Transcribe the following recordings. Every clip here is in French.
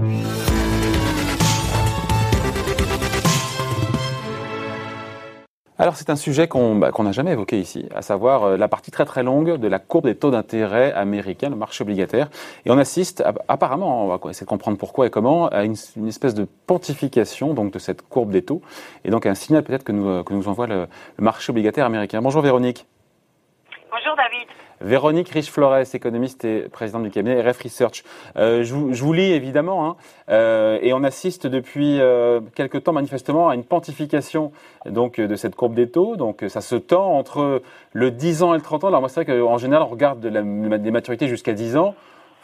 Alors c'est un sujet qu'on bah, n'a jamais évoqué ici, à savoir euh, la partie très très longue de la courbe des taux d'intérêt américains, le marché obligataire. Et on assiste, apparemment, on va essayer de comprendre pourquoi et comment, à une, espèce de pontification donc de cette courbe des taux, et donc un signal peut-être que nous, que nous envoie le marché obligataire américain. Bonjour Véronique. Bonjour David. Véronique Riche-Flores, économiste et présidente du cabinet RF Research. Euh, je, vous, lis évidemment, hein, euh, et on assiste depuis euh, quelque temps manifestement à une pontification donc de cette courbe des taux. Donc ça se tend entre le 10 ans et le 30 ans. Alors moi c'est vrai qu'en général on regarde des maturités jusqu'à 10 ans.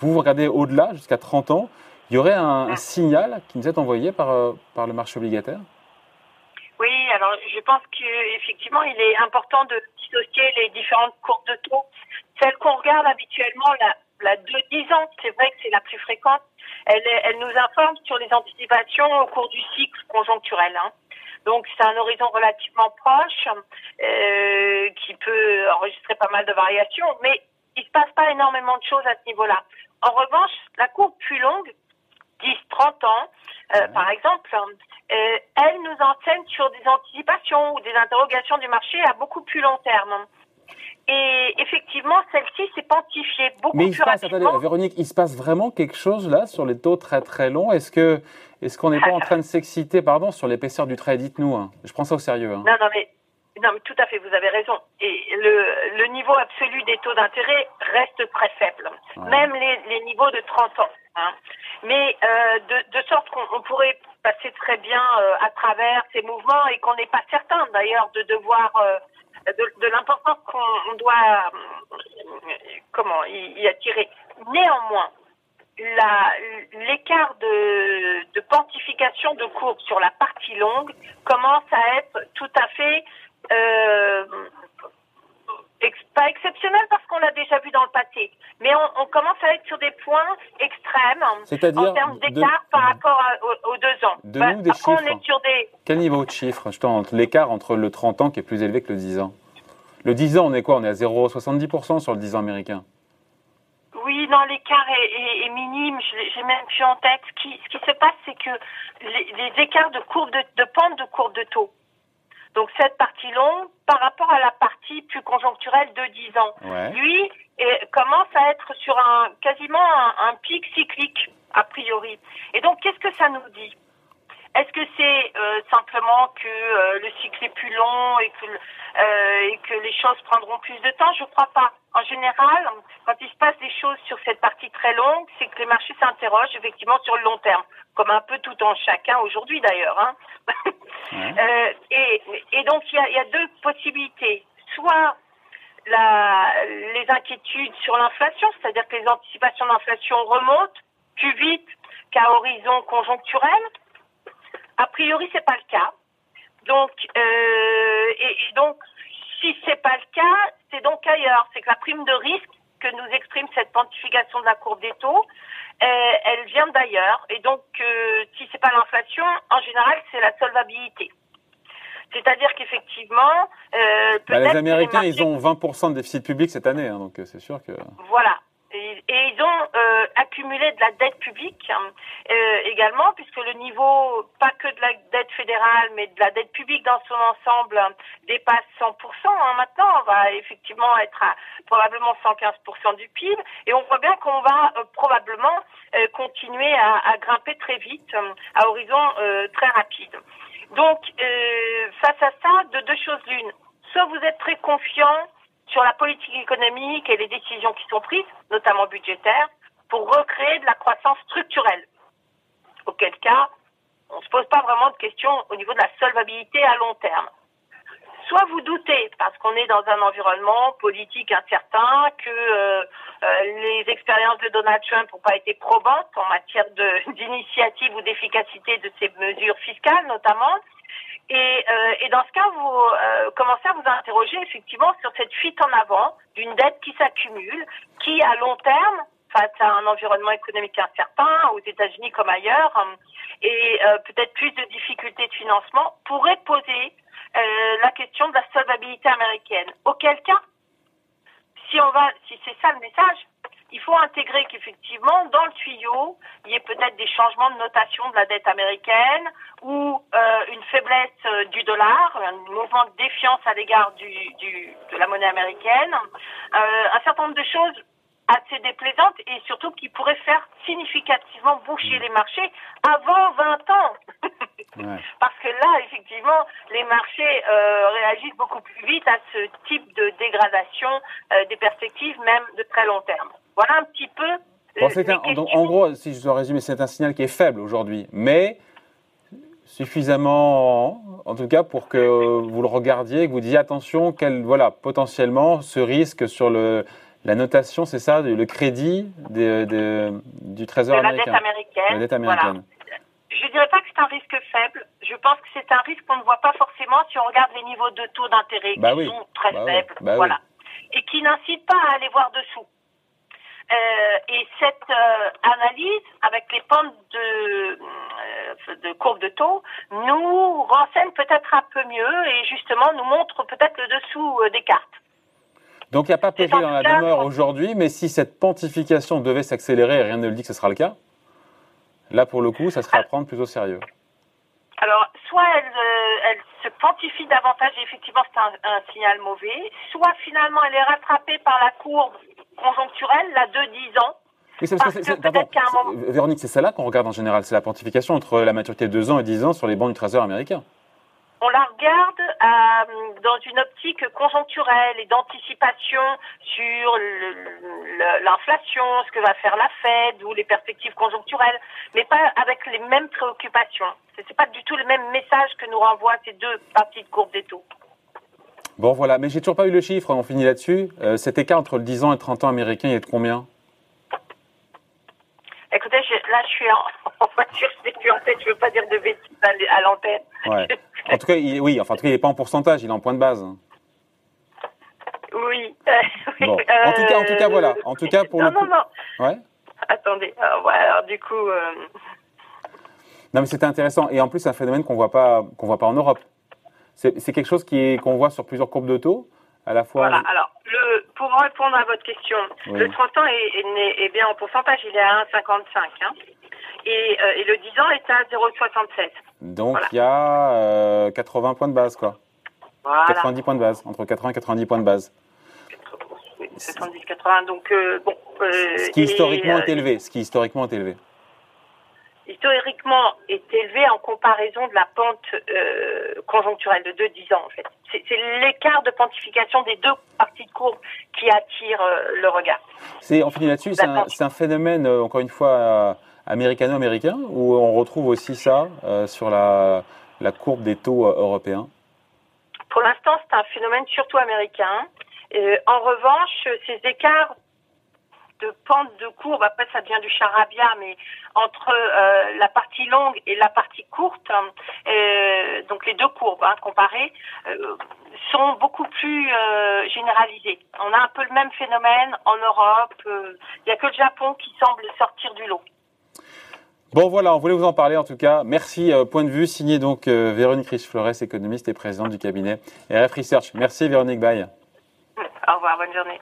Vous vous regardez au-delà, jusqu'à 30 ans. Il y aurait un, un, signal qui nous est envoyé par, euh, par le marché obligataire? Oui, alors je pense qu'effectivement il est important de dissocier les différentes courbes de taux celle qu'on regarde habituellement, la, la de 10 ans, c'est vrai que c'est la plus fréquente, elle, elle nous informe sur les anticipations au cours du cycle conjoncturel. Hein. Donc c'est un horizon relativement proche euh, qui peut enregistrer pas mal de variations, mais il se passe pas énormément de choses à ce niveau-là. En revanche, la courbe plus longue, 10-30 ans, euh, par exemple, euh, elle nous enseigne sur des anticipations ou des interrogations du marché à beaucoup plus long terme. Et effectivement, celle-ci s'est pontifiée beaucoup Mais il se passe, attendez, Véronique, il se passe vraiment quelque chose là sur les taux très très longs. Est-ce que est-ce qu'on n'est pas en train de s'exciter, pardon, sur l'épaisseur du trait? Dites-nous. Hein. Je prends ça au sérieux. Hein. Non, non, mais non, mais tout à fait, vous avez raison. Et le, le niveau absolu des taux d'intérêt reste très faible, même les, les, niveaux de 30 ans. Hein. Mais euh, de, de, sorte qu'on pourrait passer très bien euh, à travers ces mouvements et qu'on n'est pas certain d'ailleurs de devoir euh, de, de l'importance qu'on doit comment y, attirer. Néanmoins, l'écart de, de pontification de courbe sur la partie longue commence à être tout à fait euh, pas exceptionnel parce qu'on l'a déjà vu dans le passé, mais on, on, commence à être sur des points extrêmes en termes d'écart par rapport aux, deux ans. De nous des chiffres. On est sur des... Quel niveau de chiffre L'écart entre le 30 ans qui est plus élevé que le 10 ans? Le 10 ans, on est quoi? On est à 0,70% sur le 10 ans américain? Oui, non, l'écart est, est, minime. J'ai même plus en tête. Ce qui, ce qui se passe, c'est que les, les, écarts de courbe de, de pente de courbe de taux donc cette partie longue par rapport à la partie plus conjoncturelle de 10 ans. Lui commence à être sur un quasiment un, pic cyclique a priori. Et donc qu'est-ce que ça nous dit? Est-ce que c'est euh, simplement que euh, le cycle est plus long et que euh, et que les choses prendront plus de temps? Je crois pas. En général, quand il se passe des choses sur cette partie très longue, c'est que les marchés s'interrogent effectivement sur le long terme, comme un peu tout en chacun aujourd'hui d'ailleurs. Hein. Euh, et, et, donc il y a, y a, deux possibilités. Soit la, les inquiétudes sur l'inflation, c'est-à-dire que les anticipations d'inflation remontent plus vite qu'à horizon conjoncturel. A priori, c'est pas le cas. Donc, euh, et, et, donc, si c'est pas le cas, c'est donc ailleurs. C'est que la prime de risque que nous exprime cette quantification de la courbe des taux, euh, elle vient d'ailleurs. Et donc, euh, si c'est pas l'inflation, en général, c'est la solvabilité. C'est-à-dire qu'effectivement, euh, bah, les Américains, ils ont 20% de déficit public cette année, hein, donc euh, c'est sûr que. Voilà. Et, et ils ont de la dette publique hein, euh, également, puisque le niveau, pas que de la dette fédérale, mais de la dette publique dans son ensemble dépasse 100%. Hein, maintenant, on va effectivement être à probablement 115% du PIB, et on voit bien qu'on va euh, probablement euh, continuer à, à, grimper très vite à horizon très rapide. Donc, face à ça, de deux choses l'une. Soit vous êtes très confiant sur la politique économique et les décisions qui sont prises, notamment budgétaires, pour recréer de la croissance structurelle. Auquel cas, on ne se pose pas vraiment de questions au niveau de la solvabilité à long terme. Soit vous doutez, parce qu'on est dans un environnement politique incertain, que euh, euh, les expériences de Donald Trump n'ont pas été probantes en matière d'initiative ou d'efficacité de ces mesures fiscales notamment, et, euh, dans ce cas, vous commencez à vous interroger effectivement sur cette fuite en avant d'une dette qui s'accumule, qui à long terme, face à un environnement économique incertain, aux États-Unis comme ailleurs, euh, et euh, peut-être plus de difficultés de financement, pourrait poser euh, la question de la solvabilité américaine. Auquel cas, si on va, si c'est ça le message, il faut intégrer qu'effectivement, dans le tuyau, il y ait peut-être des changements de notation de la dette américaine ou une faiblesse du dollar, un mouvement de défiance à l'égard de la monnaie américaine, un certain nombre de choses assez déplaisantes et surtout qui pourraient faire significativement boucher les marchés avant 20 ans. Parce que là, effectivement, les marchés euh, réagissent beaucoup plus vite à ce type de dégradation euh, des perspectives, même de très long terme. Voilà un petit peu. en gros, si je dois résumer, c'est un signal qui est faible aujourd'hui, mais suffisamment, en tout cas, pour que vous le regardiez, que vous disiez attention, quel, voilà, potentiellement, ce risque sur le, la notation, c'est ça, le crédit du Trésor américain. La dette américaine. La dette américaine. Je ne dirais pas que c'est un risque faible. Je pense que c'est un risque qu'on ne voit pas forcément si on regarde les niveaux de taux d'intérêt bah qui sont très bah faibles. Bah voilà. Et qui n'incitent pas à aller voir dessous. Euh, et cette euh, analyse, avec les pentes de, euh, de courbe de taux, nous renseigne peut-être un peu mieux et justement nous montre peut-être le dessous des cartes. Donc il n'y a pas péril dans la demeure aujourd'hui, mais si cette pontification devait s'accélérer, et rien ne le dit que ce sera le cas, là pour le coup, ça serait à prendre plus au sérieux. Alors, soit elle, elle se pontifie davantage, et effectivement c'est un, un, signal mauvais, soit finalement elle est rattrapée par la courbe conjoncturelle, la de 10 ans. Oui, c'est parce, que, pardon, Véronique, c'est celle-là qu'on regarde en général, c'est la pontification entre la maturité de 2 ans et 10 ans sur les bancs du Trésor américain. On la regarde euh, dans une optique conjoncturelle et d'anticipation sur l'inflation, ce que va faire la Fed ou les perspectives conjoncturelles, mais pas avec les mêmes préoccupations. Ce n'est pas du tout le même message que nous renvoient ces deux parties de courbe des taux. Bon, voilà, mais j'ai toujours pas eu le chiffre, on finit là-dessus. Euh, cet écart entre le 10 ans et 30 ans américain, il est de combien? Là, je suis en, voiture, je plus en tête, je ne veux pas dire de bêtises à, l'antenne. Ouais. En tout cas, il, oui, enfin, en tout cas, il n'est pas en pourcentage, il est en point de base. Oui. bon. en, tout cas, en tout cas, voilà. En tout cas, pour non, le coup... Non, non, Ouais Attendez, alors, alors du coup... Euh... Non, mais c'était intéressant. Et en plus, c'est un phénomène qu'on ne voit pas voit pas en Europe. C'est quelque chose qu'on voit sur plusieurs courbes de taux, à la fois. Voilà. Alors, le, pour répondre à votre question, le 30 ans est, est, bien en pourcentage, il est à 1,55. Hein, et, euh, et, le 10 ans est à 0,67. Donc, il y a euh, 80 points de base, quoi. Voilà. 90 points de base, entre 80 et 90 points de base. 70, 80, donc euh, bon. Euh, ce qui historiquement est élevé. Ce qui historiquement est élevé historiquement est élevé en comparaison de la pente euh, conjoncturelle de 2-10 ans en fait. C'est l'écart de pontification des deux parties de courbe qui attire euh, le regard. C'est on finit là-dessus. C'est un, un, phénomène euh, encore une fois américano-américain ou on retrouve aussi ça sur la, la, courbe des taux européens? Pour l'instant, c'est un phénomène surtout américain. en revanche, ces écarts de pente de courbe, après ça devient du charabia, mais entre euh, la partie longue et la partie courte, euh, donc les deux courbes hein, comparées, euh, sont beaucoup plus généralisées. On a un peu le même phénomène en Europe. Il n'y a que le Japon qui semble sortir du lot. Bon voilà, on voulait vous en parler en tout cas. Merci. point de vue signé donc Véronique Riche-Flores, économiste et présidente du cabinet RF Research. Merci Véronique Baye. Au revoir, bonne journée.